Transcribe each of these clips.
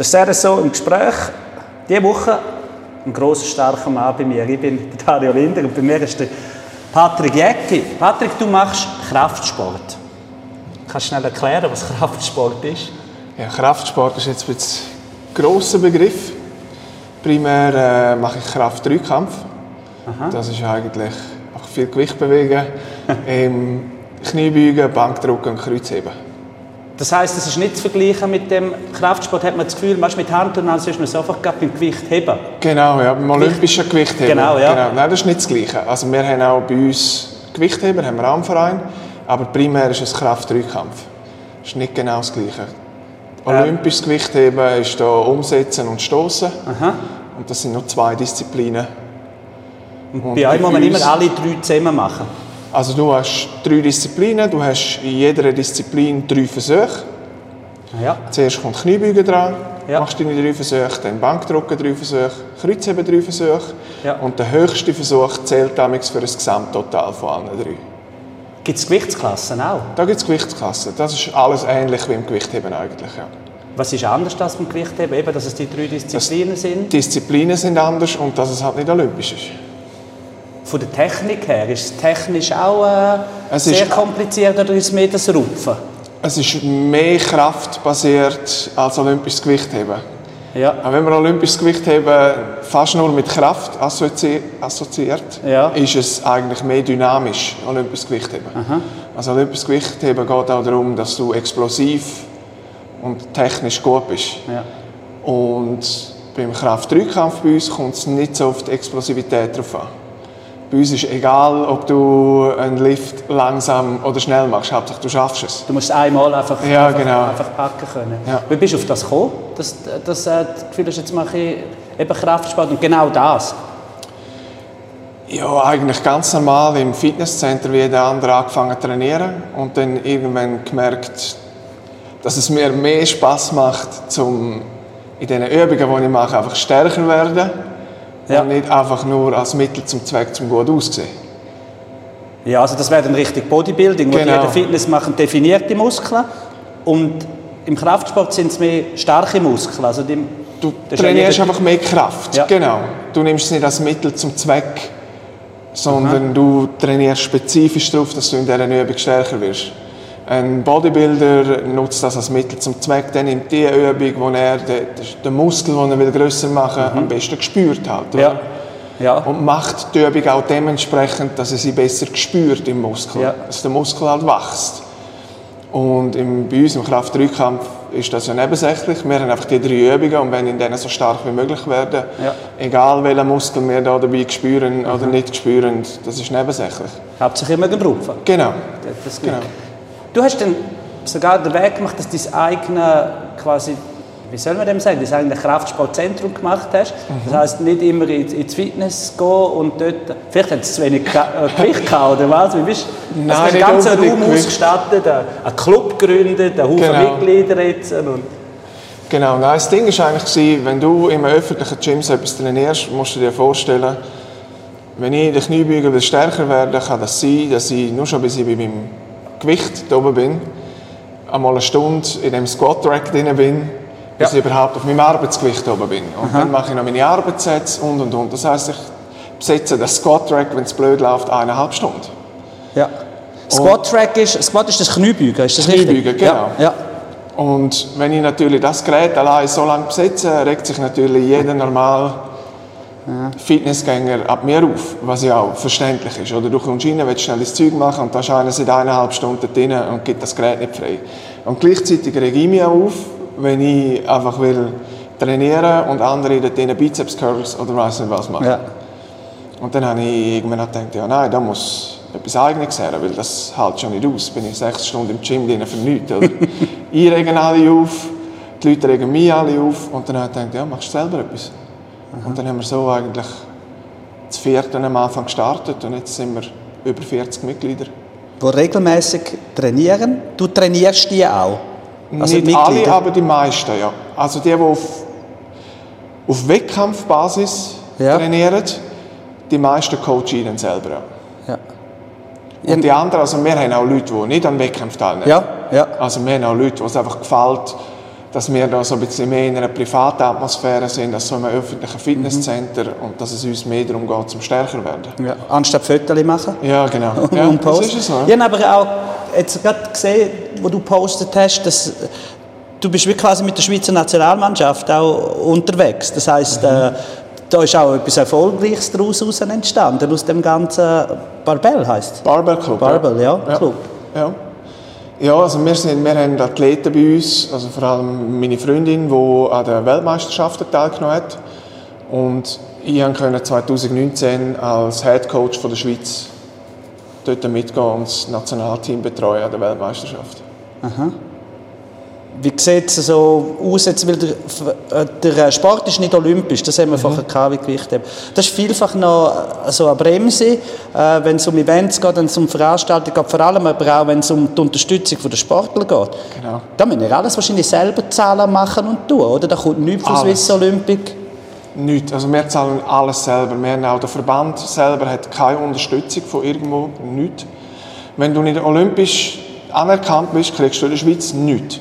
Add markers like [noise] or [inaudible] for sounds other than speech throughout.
Das ist sehr so im Gespräch. Diese Woche ein grosser, starker Mann bei mir. Ich bin Dario Linder und bei mir ist der Patrick Jäcki. Patrick, du machst Kraftsport. Kannst du schnell erklären, was Kraftsport ist? Ja, Kraftsport ist jetzt ein grosser Begriff. Primär äh, mache ich Kraft-Dreikampf. Das ist eigentlich viel Gewicht bewegen, [laughs] ähm, Kniebeugen, Bankdrücken und Kreuzheben. Das heisst, es ist nicht zu vergleichen mit dem Kraftsport. Hat man das Gefühl, weißt, mit Handturnern ist man es einfach gerade beim Gewicht heben. Genau, ja, beim olympischen Gewichtheben. Genau, ja. Genau. Nein, das ist nicht das Gleiche. Also wir haben auch bei uns Gewichtheber, haben wir auch im Verein, aber primär ist es Kraft-Dreikampf. Das ist nicht genau das Gleiche. Olympisches Gewichtheben ist da Umsetzen und Stoßen. Und das sind nur zwei Disziplinen. Und Bei euch muss man immer alle drei zusammen machen. Also du hast drei Disziplinen, du hast in jeder Disziplin drei Versuche. Ja. Zuerst kommt Kniebeugen dran, Ja. machst deine drei Versuche, dann Bankdrücken drei Versuche, Kreuzheben drei Versuche. Ja. Und der höchste Versuch zählt damals für das Gesamttotal von allen drei. Gibt es Gewichtsklassen auch? Da gibt es Gewichtsklassen. Das ist alles ähnlich wie im Gewichtheben eigentlich. Ja. Was ist anders als beim Gewichtheben? Eben, dass es die drei Disziplinen sind. Die Disziplinen sind anders und dass es halt nicht olympisch ist. Von der Technik her, ist es technisch auch äh, sehr kompliziert oder ist es mehr das Rupfen? Es ist mehr kraftbasiert als olympisches Gewichtheben. Ja. Auch wenn wir olympisches Gewichtheben fast nur mit Kraft assozi assoziiert, Ja. ist es eigentlich mehr dynamisch, olympisches Gewichtheben. Also olympisches Gewichtheben geht auch darum, dass du explosiv und technisch gut bist. Ja. Und beim Kraft-3-Kampf bei uns kommt es nicht so auf die Explosivität drauf an. Bei uns ist egal, ob du einen Lift langsam oder schnell machst, Hauptsache du schaffst es. Du musst es einmal einfach, Ja, einfach, genau. einfach packen können. Ja. Wie bist du auf das gekommen, dass, dass äh, das Gefühl hast, jetzt mache ich eben Kraftsport und genau das? Ja, eigentlich ganz normal im Fitnesscenter wie jeder andere angefangen zu trainieren und dann irgendwann gemerkt, dass es mir mehr Spaß macht, zum in den Übungen, die ich mache, einfach stärker werden Ja. und nicht einfach nur als Mittel zum Zweck zum gut aussehen. Ja, also das wäre dann richtig Bodybuilding, wo die Genau. eben Fitness machen, definierte Muskeln und im Kraftsport sind es mehr starke Muskeln. Also die, Du ja trainierst jeder- einfach mehr Kraft. Ja. Genau. Du nimmst es nicht als Mittel zum Zweck, sondern du trainierst spezifisch darauf, dass du in dieser Übung stärker wirst. Ein Bodybuilder nutzt das als Mittel zum Zweck, dann nimmt die Übung, wo er den, den Muskel, den er will grösser machen will, am besten gespürt hat. oder? Mhm. Ja. Ja. Und macht die Übung auch dementsprechend, dass er sie besser spürt im Muskel. Ja. Dass der Muskel halt wächst. Und im, bei uns im Kraft-3-Kampf ist das ja nebensächlich. Wir haben einfach die drei Übungen und wenn in denen so stark wie möglich werden, Ja. egal welchen Muskel wir da dabei spüren oder nicht spüren, das ist nebensächlich. Hauptsächlich immer den Rupfen. Genau. Das genau. Du hast dann sogar den Weg gemacht, dass du dein eigene, quasi, wie soll man dem sagen, dein eigenes Kraftsportzentrum gemacht hast. Mhm. Das heisst, nicht immer ins, Fitness gehen und dort, vielleicht hat es zu wenig äh, Gewicht gehabt, oder was? Wie bist, Nein, also du hast einen ganzen Raum ausgestattet, einen Club gegründet, einen Haufen Genau. Mitglieder jetzt. Und, Genau, nein, das Ding war eigentlich, wenn du im öffentlichen Gym etwas trainierst, musst du dir vorstellen, wenn ich in den Kniebeugen stärker werden kann das sein, dass ich nur schon bis ich bei meinem Gewicht da oben bin, einmal eine Stunde in dem Squat-Rack drin bin, bis Ja. ich überhaupt auf meinem Arbeitsgewicht oben bin. Und dann mache ich noch meine Arbeitssätze und und und. Das heisst, ich besetze das Squat-Rack, wenn es blöd läuft, eineinhalb Stunden. ja. Squat-Track ist, Squat ist das Kniebeugen, ist das richtig? Kniebeugen, genau. Ja, ja. Und wenn ich natürlich das Gerät allein so lange besetze, regt sich natürlich jeder normal Fitnessgänger ab mir auf, was ja auch verständlich ist. Oder du kommst rein, willst schnell das Zeug machen und da ist einer seit eineinhalb Stunden drin und gibt das Gerät nicht frei. Und gleichzeitig rege ich mich auch auf, wenn ich einfach will trainieren und andere dort drinnen Bizeps Curls oder weiss nicht was machen. ja. Und dann habe ich irgendwann gedacht, ja nein, da muss etwas Eigenes her, weil das hält schon nicht aus. Bin ich sechs Stunden im Gym drin für nichts. Oder? [laughs] ich rege alle auf, die Leute regen mich alle auf und dann habe ich gedacht, ja, machst du selber etwas. Und dann haben wir so eigentlich das vierte am Anfang gestartet und jetzt sind wir über 40 Mitglieder. Die regelmäßig trainieren. Du trainierst die auch? Also nicht die alle, aber die meisten, ja. Also die, die auf, auf Wettkampfbasis Ja. trainieren, die meisten coache ich dann selber. Ja. Und die anderen, also wir haben auch Leute, die nicht an Wettkämpfen teilnehmen. Ja, ja. Also wir haben auch Leute, die es einfach gefällt, dass wir da so ein bisschen mehr in einer privaten Atmosphäre sind, als so in einem öffentlichen Fitnesscenter Mhm. und dass es uns mehr darum geht, zum stärker werden. Ja. Anstatt Fotos machen. Ja, genau. [laughs] und Ja, das posten. ist es so. Ich habe aber auch jetzt gerade gesehen, wo du gepostet hast, dass du bist wie quasi mit der Schweizer Nationalmannschaft auch unterwegs. Das heißt, äh, da ist auch etwas Erfolgreiches daraus heraus entstanden, aus dem ganzen Barbell heißt Barbell Club. Barbell, ja, ja. Club. Ja. Ja, also wir, sind, wir haben Athleten bei uns, also vor allem meine Freundin, die an den Weltmeisterschaften teilgenommen hat. Und ich konnte 2019 als Head Coach von der Schweiz dort mitgehen und das Nationalteam betreuen an der Weltmeisterschaft. Wie sieht es so aus, jetzt, weil der, äh, der Sport ist nicht olympisch, das haben wir vorher gehabt, wie Gewicht haben. Das ist vielfach noch äh, so eine Bremse, äh, wenn es um Events geht, wenn es um Veranstaltungen geht, vor allem aber auch, wenn es um die Unterstützung der Sportler geht. Genau. Da müssen wir alles wahrscheinlich selber zahlen, machen und tun, oder? Da kommt nichts von. Swiss Olympic. Nichts. Also wir zahlen alles selber. Wir haben auch der Verband selber hat keine Unterstützung von irgendwo, nichts. Wenn du nicht olympisch anerkannt bist, kriegst du in der Schweiz nichts.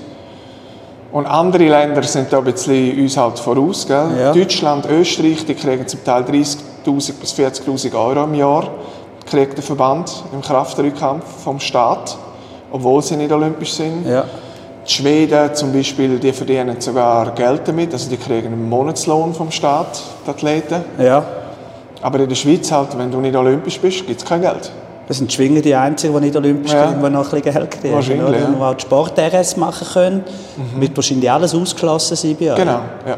Und andere Länder sind da ein bisschen uns halt voraus. Gell? Ja. Deutschland, Österreich, die kriegen zum Teil 30'000 bis 40'000 Euro im Jahr, kriegt der Verband im Kraftrückkampf vom Staat, obwohl sie nicht olympisch sind. Ja. Die Schweden zum Beispiel, die verdienen sogar Geld damit, also die kriegen einen Monatslohn vom Staat, die Athleten. ja. Aber in der Schweiz halt, wenn du nicht olympisch bist, gibt es kein Geld. Das sind die Schwinger die Einzigen, die nicht olympisch Ja. sind, die noch ein bisschen Geld kriegen. Wahrscheinlich, oder? ja. Mhm. Die auch die Sport-RS machen können. Wird wahrscheinlich alles ausgeschlossen sein bei euch. Genau, ja.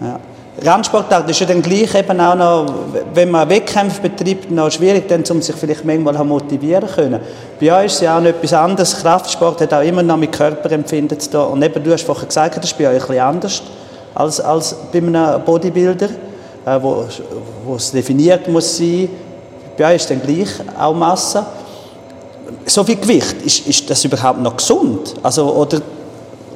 Ja. Randsportart ist ja dann gleich eben auch noch, wenn man Wettkämpfe betreibt, noch schwierig, dann, um sich vielleicht manchmal motivieren können. Bei euch ist es ja auch noch etwas anderes. Kraftsport hat auch immer noch mit Körperempfinden zu tun. Und eben, du hast vorher gesagt, das ist bei euch ein bisschen anders als, als bei einem Bodybuilder, äh, wo, wo es definiert muss sein. Euch ist dann gleich auch Masse. So viel Gewicht, ist, ist das überhaupt noch gesund? Also, oder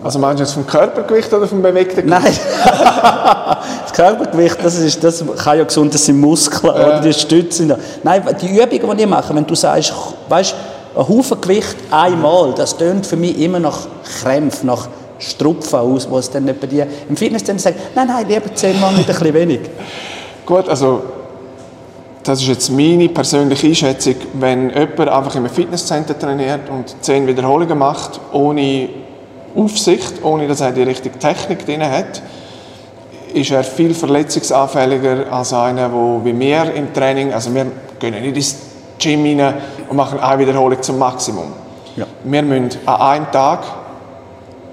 Also meinst du jetzt vom Körpergewicht oder vom bewegten Gewicht? Nein. [laughs] das Körpergewicht, das, ist, das kann ja gesund, das sind Muskeln oder die Stützen. Nein, die Übungen, die ich mache, wenn du sagst, weißt, ein Haufen Gewicht einmal, das tönt für mich immer nach Krämpfen, nach Strupfen aus, wo es dann nicht bei dir im Fitness dann sagt, nein, nein, lieber zehnmal nicht ein bisschen wenig. Gut, also das ist jetzt meine persönliche Einschätzung. Wenn jemand einfach in einem Fitnesscenter trainiert und zehn Wiederholungen macht, ohne Aufsicht, ohne dass er die richtige Technik drin hat, ist er viel verletzungsanfälliger als einer, der wie wir im Training, also wir gehen nicht ins Gym rein und machen eine Wiederholung zum Maximum. Ja. Wir müssen an einem Tag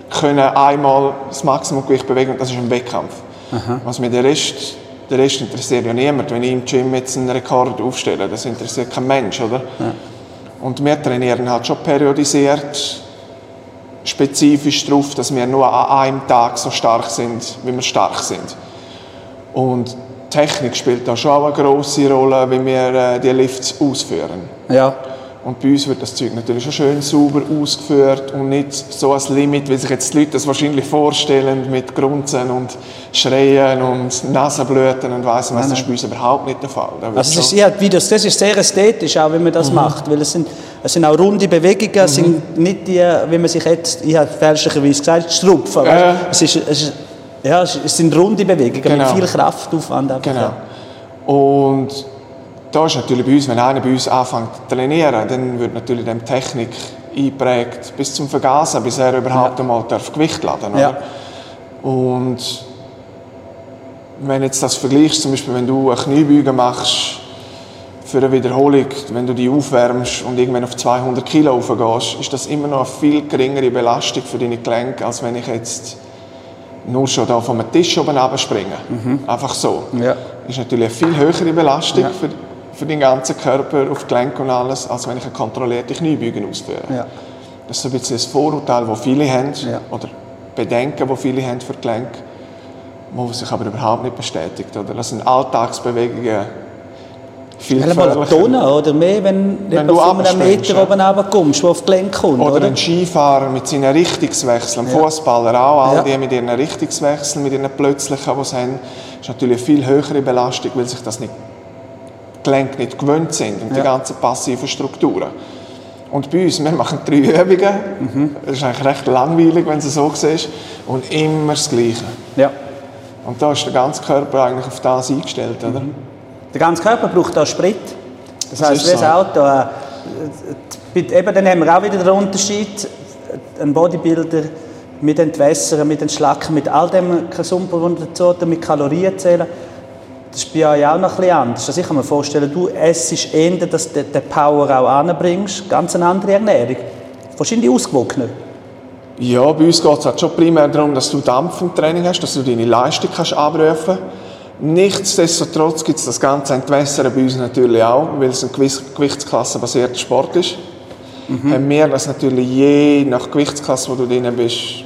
können einmal das Maximumgewicht bewegen und das ist ein Wettkampf. Was mir der Rest, der Rest interessiert ja niemand. Wenn ich im Gym jetzt einen Rekord aufstelle, das interessiert kein Mensch, oder? Und wir trainieren halt schon periodisiert, spezifisch darauf, dass wir nur an einem Tag so stark sind, wie wir stark sind. Und Technik spielt da schon auch eine grosse Rolle, wie wir äh, die Lifts ausführen. Ja. Und bei uns wird das Zeug natürlich schon schön sauber ausgeführt und nicht so ein Limit, wie sich jetzt die Leute das wahrscheinlich vorstellen, mit Grunzen und Schreien und Nasenblüten und weiss was. Das ist bei uns überhaupt nicht der Fall. Da Also es ist, ja, Videos, das ist sehr ästhetisch, auch wenn man das macht, weil es sind, es sind auch runde Bewegungen, es sind nicht die, wie man sich jetzt, ich habe fälschlicherweise gesagt, Strupfen. Ja. Es, ist, es, ist, ja, es sind runde Bewegungen Genau. mit viel Kraftaufwand. Genau. Und da ist natürlich bei uns, wenn einer bei uns anfängt zu trainieren, dann wird natürlich dem Technik eingeprägt bis zum Vergasen, bis er überhaupt einmal darf Gewicht laden Ja. oder? Und wenn jetzt das vergleichst, zum Beispiel wenn du eine Kniebeuge machst für eine Wiederholung, wenn du die aufwärmst und irgendwann auf 200 Kilo hochgehst, ist das immer noch eine viel geringere Belastung für deine Gelenke, als wenn ich jetzt nur schon da vom Tisch oben springe. Einfach so. Ja. ist natürlich eine viel höhere Belastung Ja. für, für den ganzen Körper, auf die Gelenke und alles, als wenn ich eine kontrollierte Kniebeuge ausführe. Ja. Das ist ein bisschen das Vorurteil, das viele haben, Ja. oder Bedenken, das viele haben für die Gelenke, wo sich aber überhaupt nicht bestätigt. Oder? Das sind Alltagsbewegungen viel Stell mal eine gefährlicher. Tonne oder mehr, wenn, Wenn du von einem Meter ja. oben runterkommst, der auf die Gelenk kommt. Oder Oder, ein Skifahrer mit seinen Richtungswechseln, ein Fußballer auch, all Ja. die mit ihren Richtungswechseln, mit ihren plötzlichen, die sie haben, ist natürlich eine viel höhere Belastung, weil sich das nicht, die Gelenke nicht gewöhnt sind und die Ja. ganzen passiven Strukturen. Und bei uns, wir machen drei Übungen. Das ist eigentlich recht langweilig, wenn du es so siehst. Und immer das Gleiche. Ja. Und da ist der ganze Körper eigentlich auf das eingestellt, oder? Der ganze Körper braucht auch Sprit. Das, Das heisst, ist wie das so. Auto. Äh, mit- eben, dann haben wir auch wieder den Unterschied. Ein Bodybuilder mit Entwässern, mit Entschlacken, mit all dem was dazu mit Kalorien zählen. Das ist bei euch auch noch ein bisschen anders. Also ich kann mir vorstellen, du essst eher, dass du den Power auch anbringst. Ganz eine andere Ernährung. Wahrscheinlich ausgewogener. Ja, bei uns geht es halt schon primär darum, dass du Dampf im Training hast, dass du deine Leistung kannst abrufen Nichtsdestotrotz gibt es das ganze Entwässern bei uns natürlich auch, weil es ein gewichtsklassenbasierter Sport ist. Haben wir das natürlich je nach Gewichtsklasse, wo du drin bist,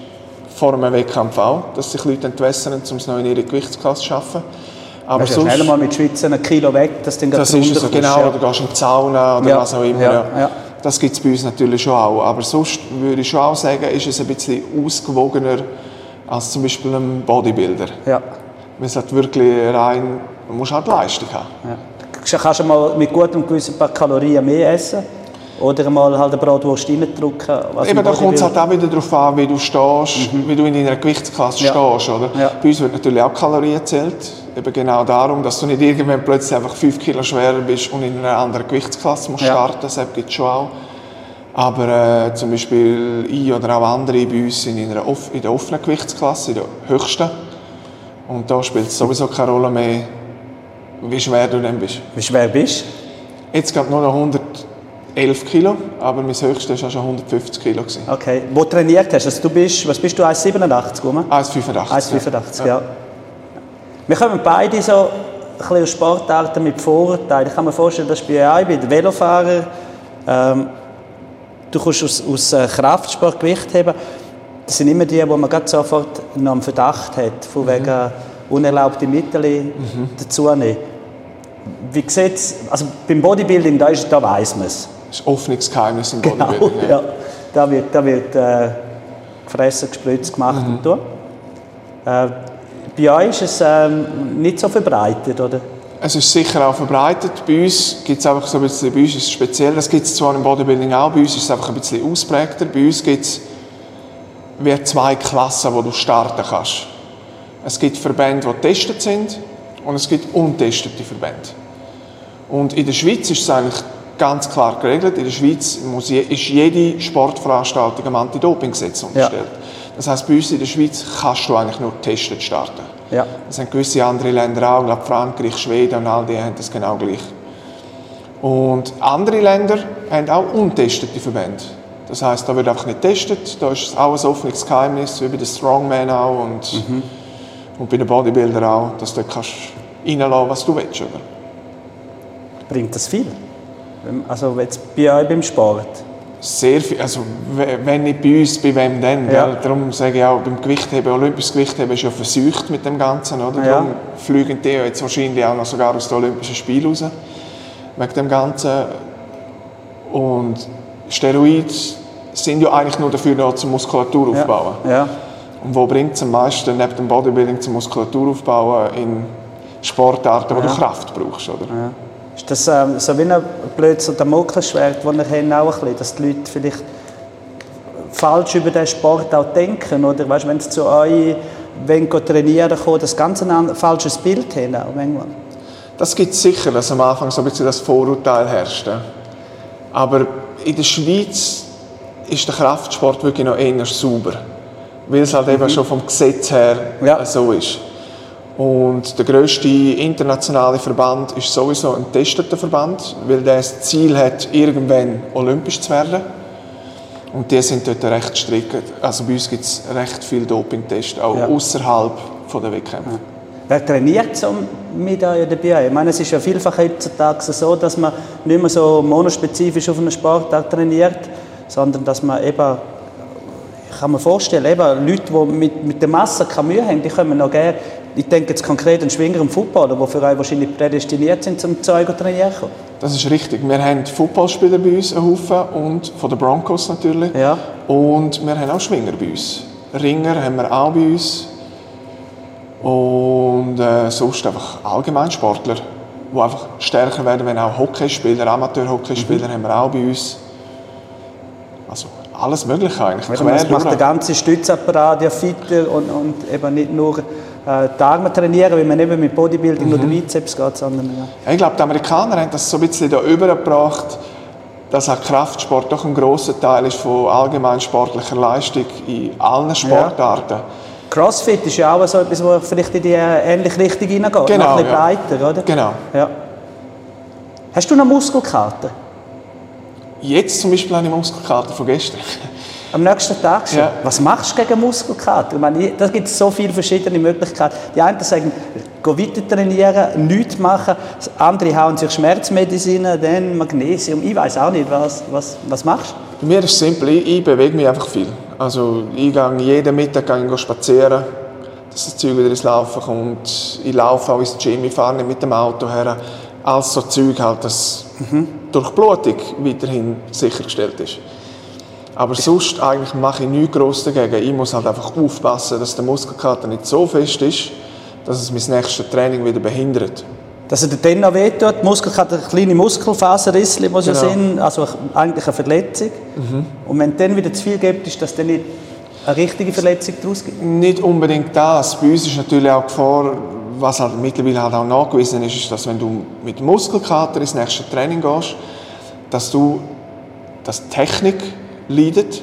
vor einem Wettkampf auch, dass sich Leute entwässern, um es noch in ihre Gewichtsklasse zu schaffen. Aber sonst, schnell mal mit Schweizer ein Kilo weg, dass dann das ist es, runterkommst, genau, ja. oder gehst in die Sauna oder Ja, was auch immer. ja, Ja. Das gibt es bei uns natürlich schon auch. Aber sonst würde ich schon auch sagen, ist es ein bisschen ausgewogener als zum Beispiel ein Bodybuilder. Ja. Man es halt wirklich rein, man muss halt Leistung haben. Ja. Kannst du mal mit gutem Gewissen ein paar Kalorien mehr essen? Oder mal halt eine Bratwurst reindrücken? was Eben, da kommt es halt auch wieder darauf an, wie du stehst, wie du in deiner Gewichtsklasse Ja. stehst. Oder? Ja. Bei uns wird natürlich auch Kalorien gezählt. Eben genau darum, dass du nicht irgendwann plötzlich einfach 5 Kilo schwerer bist und in einer anderen Gewichtsklasse musst Ja. starten. Das gibt es schon auch. Aber äh, zum Beispiel ich oder auch andere bei uns sind in, einer in der offenen Gewichtsklasse, in der höchsten. Und da spielt es sowieso keine Rolle mehr, wie schwer du dann bist. Wie schwer bist du? Jetzt gerade nur noch 111 Kilo, aber mein höchstes war schon 150 Kilo. gewesen. Okay. Wo trainiert hast? Also du bist, was bist du, 1,87 rum? 1,85. 1,85, ja. Wir kommen beide so ein aus Sportarten mit Vorurteilen. Ich kann mir vorstellen, dass bei euch, bei den Velofahrer, ähm, du kommst aus, aus äh, Kraftsport, Gewichtheben. Das sind immer die, wo man gerade sofort noch einen Verdacht hat, von wegen unerlaubte Mittel dazu nehmen. Wie sieht's, also beim Bodybuilding, da, ist, da weiss man es. Das ist offenes Geheimnis im Genau, Bodybuilding. ja. Da wird, da wird äh, gefressen, gespritzt, gemacht und so. Äh, bei euch ist es ähm, nicht so verbreitet, oder? Es ist sicher auch verbreitet. Bei uns gibt es einfach so ein bisschen, bei uns ist es speziell, das gibt es zwar im Bodybuilding auch, bei uns ist es einfach ein bisschen ausprägter. Bei uns gibt es wie zwei Klassen, wo du starten kannst. Es gibt Verbände, die getestet sind und es gibt untestete Verbände. Und in der Schweiz ist es eigentlich ganz klar geregelt. In der Schweiz muss je, ist jede Sportveranstaltung am Anti-Doping-Gesetz unterstellt. Das heißt, bei uns in der Schweiz kannst du eigentlich nur getestet starten. Ja. Das haben gewisse andere Länder auch, ich glaube Frankreich, Schweden und all die haben das genau gleich. Und andere Länder haben auch untestete Verbände. Das heißt, da wird einfach nicht getestet, da ist es auch ein offenes Geheimnis, wie bei den Strongman auch und, und bei den Bodybuildern auch, dass du dort kannst reinlassen, was du willst. Oder? Bringt das viel? Also jetzt bei euch beim Sport? Sehr viel, also we- wenn nicht bei uns, bei wem denn? Ja. Gell? Darum sage ich auch, beim Gewichtheben, olympisches Gewichtheben ist ja versucht mit dem Ganzen, oder? Ja. Darum fliegen die ja jetzt wahrscheinlich auch noch sogar aus den Olympischen Spielen raus, wegen dem Ganzen. Und Steroide sind ja eigentlich nur dafür da, zum Muskulatur aufbauen. Ja. Und wo bringt es am meisten, neben dem Bodybuilding, zum Muskulatur aufbauen? In Sportarten, wo du Kraft brauchst, oder? Ist das ähm, so wie ein blödes Damoklesschwert, das wir haben, auch ein bisschen, dass die Leute vielleicht falsch über den Sport auch denken? Oder weißt, wenn sie zu euch wenn trainieren kommen, das ganz ein falsches Bild haben auch manchmal. Das gibt es sicher, dass am Anfang so ein bisschen das Vorurteil herrscht. Aber in der Schweiz ist der Kraftsport wirklich noch eher sauber. Weil es halt eben schon vom Gesetz her Ja. so ist. Und der grösste internationale Verband ist sowieso ein testeter Verband, weil der das Ziel hat, irgendwann olympisch zu werden. Und die sind dort recht strikt. Also bei uns gibt es recht viele Dopingtests, auch Ja. außerhalb der Wettkämpfe. Wer trainiert so mit euch dabei? Ich meine, es ist ja vielfach heutzutage so, dass man nicht mehr so monospezifisch auf einen Sportart trainiert, sondern dass man eben, ich kann mir vorstellen, eben Leute, die mit, mit der Masse keine Mühe haben, die können noch gerne, ich denke jetzt konkret an Schwinger und Footballer, die für euch wahrscheinlich prädestiniert sind, zum zu trainieren. Das ist richtig. Wir haben Footballspieler bei uns, einen Haufen, und von den Broncos natürlich. Ja. Und wir haben auch Schwinger bei uns. Ringer haben wir auch bei uns. Und äh, sonst einfach allgemein Sportler, die einfach stärker werden, wenn auch Hockeyspieler, Amateurhockeyspieler haben wir auch bei uns. Also alles Mögliche eigentlich. Oder man macht den ganzen Stützapparat ja fitter und, und eben nicht nur äh, die Arme trainieren, weil man eben mit Bodybuilding nur den Bizeps geht, sondern ja. Ich glaube, die Amerikaner haben das so ein bisschen da übergebracht, dass auch Kraftsport doch ein grosser Teil ist von allgemein sportlicher Leistung in allen Sportarten. Crossfit ist ja auch so etwas, wo vielleicht in die äh, ähnliche Richtung hineingeht. Genau, Noch ein bisschen ja. breiter, oder? Genau. Ja. Hast du noch Muskelkater? Jetzt zum Beispiel ich Muskelkater von gestern. Am nächsten Tag schon? Ja. Was machst du gegen Muskelkater? Ich meine, da gibt es so viele verschiedene Möglichkeiten. Die einen sagen, geh weiter trainieren, nichts machen. Andere hauen sich Schmerzmedizin, dann Magnesium. Ich weiß auch nicht, was, was, was machst du? Bei mir ist es simpel, ich, ich bewege mich einfach viel. Also ich gehe jeden Mittag gehe spazieren, dass das Zeug wieder ins Laufen kommt. Ich laufe auch ins Gym, ich fahre nicht mit dem Auto her. Alles so Zeug halt, dass die Durchblutung weiterhin sichergestellt ist. Aber sonst eigentlich mache ich nichts gross dagegen. Ich muss halt einfach aufpassen, dass der Muskelkater nicht so fest ist, dass es mein nächstes Training wieder behindert. Dass er dann noch wehtut. Die Muskelkater, kleine Muskelfaserrisse muss ja Genau. sein, also eigentlich eine Verletzung. Und wenn dann wieder zu viel gibt, ist das dann nicht eine richtige Verletzung daraus gibt. Nicht unbedingt das. Bei uns ist natürlich auch Gefahr, was halt mittlerweile halt auch nachgewiesen ist, ist, dass wenn du mit Muskelkater ins nächste Training gehst, dass du, dass die Technik leidet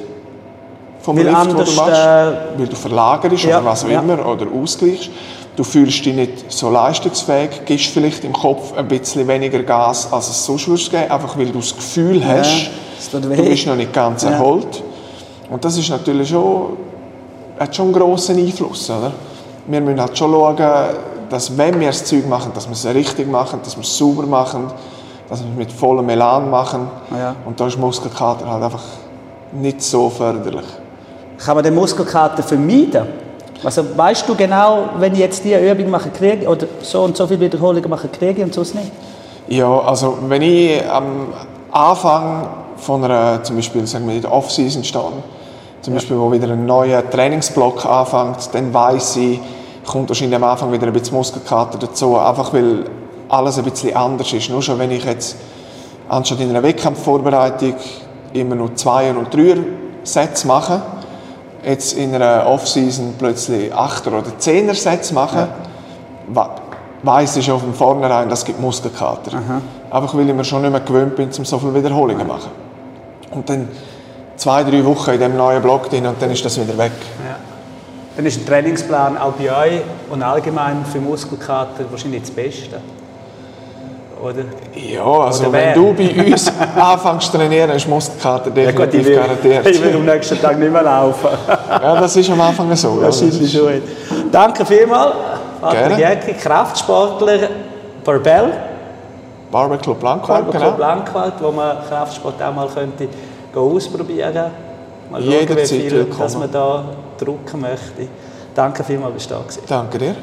vom Weil Lift, den anders, du machst, äh, weil du verlagerst ja, oder was auch ja. immer oder ausgleichst. Du fühlst dich nicht so leistungsfähig, gibst vielleicht im Kopf ein bisschen weniger Gas, als es sonst würdest geben, einfach weil du das Gefühl hast, tut du bist noch nicht ganz Ja. erholt. Und das ist natürlich schon, hat schon einen grossen Einfluss. Oder? Wir müssen halt schon schauen, dass wenn wir das Zeug machen, dass wir es richtig machen, dass wir es sauber machen, dass wir es mit vollem Elan machen. Ja. Und da ist Muskelkater halt einfach nicht so förderlich. Kann man den Muskelkater vermeiden? Also weißt du genau, wenn ich jetzt diese Übung mache, kriege oder so und so viele Wiederholungen mache, kriege ich und sonst nicht? Ja, also wenn ich am Anfang von einer, zum Beispiel sagen wir in der Off-Season stehe, zum Beispiel wo wieder ein neuer Trainingsblock anfängt, dann weiß ich, kommt wahrscheinlich am Anfang wieder ein bisschen Muskelkater dazu, einfach weil alles ein bisschen anders ist. Nur schon wenn ich jetzt anstatt in einer Wettkampfvorbereitung immer nur zwei und drei Sätze mache, jetzt in einer Off-Season plötzlich achter oder zehner Sätze mache, wa- weiss ich schon von vornherein, das gibt Muskelkater. Einfach weil ich mir schon nicht mehr gewöhnt bin, um so viele Wiederholungen zu machen. Und dann zwei, drei Wochen in diesem neuen Block drin und dann ist das wieder weg. Ja. Dann ist ein Trainingsplan auch bei euch und allgemein für Muskelkater wahrscheinlich das Beste. Oder? Ja, also wenn du bei uns [laughs] anfängst zu trainieren, ist Muskelkater definitiv [laughs] ich garantiert. will am nächsten Tag nicht mehr laufen. [laughs] Ja, das ist am Anfang so. ja. Wahrscheinlich ist- schon. Danke vielmals, Patrick. Jäcki, Kraftsportler, Barbell, Barber Club Langquart, Barbell genau. Blankwald, wo man Kraftsport auch mal könnte ausprobieren Mal schauen, wie Jederzeit viel willkommen. dass man da drucken möchte. Danke vielmals, bist du da gewesen. Danke dir.